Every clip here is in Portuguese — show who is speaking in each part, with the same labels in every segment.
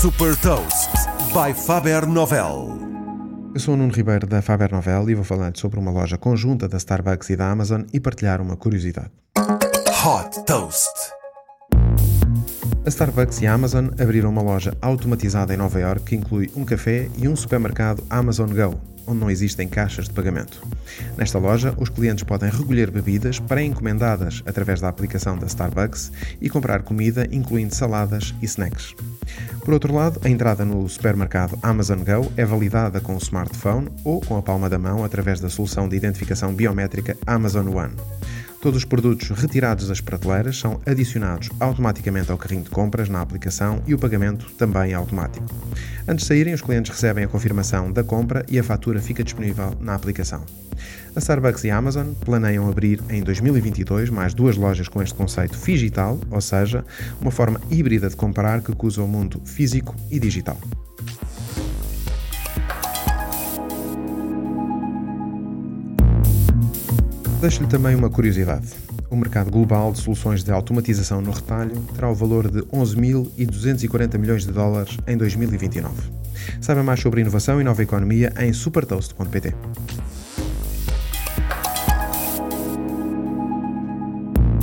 Speaker 1: Super Toast by Faber Novel.
Speaker 2: Eu sou o Nuno Ribeiro da Faber Novel e vou falar sobre uma loja conjunta da Starbucks e da Amazon e partilhar uma curiosidade.
Speaker 1: Hot Toast.
Speaker 2: A Starbucks e a Amazon abriram uma loja automatizada em Nova York que inclui um café e um supermercado Amazon Go, onde não existem caixas de pagamento. Nesta loja, os clientes podem recolher bebidas pré-encomendadas através da aplicação da Starbucks e comprar comida, incluindo saladas e snacks. Por outro lado, a entrada no supermercado Amazon Go é validada com o smartphone ou com a palma da mão através da solução de identificação biométrica Amazon One. Todos os produtos retirados das prateleiras são adicionados automaticamente ao carrinho de compras na aplicação e o pagamento também é automático. Antes de saírem, os clientes recebem a confirmação da compra e a fatura fica disponível na aplicação. A Starbucks e a Amazon planeiam abrir em 2022 mais duas lojas com este conceito digital, ou seja, uma forma híbrida de comprar que cruza o mundo físico e digital. Deixo-lhe também uma curiosidade. O mercado global de soluções de automatização no retalho terá o valor de 11.240 milhões de dólares em 2029. Saiba mais sobre inovação e nova economia em supertoast.pt.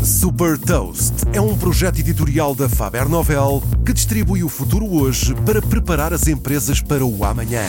Speaker 1: Super Toast é um projeto editorial da Faber Novel que distribui o futuro hoje para preparar as empresas para o amanhã.